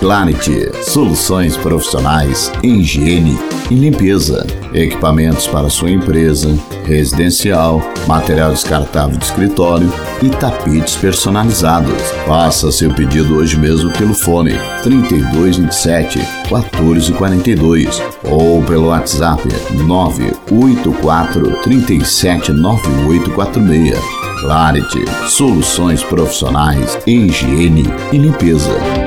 Clarity, soluções profissionais em higiene e limpeza, equipamentos para sua empresa, residencial, material descartável de escritório e tapetes personalizados. Faça seu pedido hoje mesmo pelo fone 3227 1442 ou pelo WhatsApp 984 379846. Clarity, soluções profissionais em higiene e limpeza.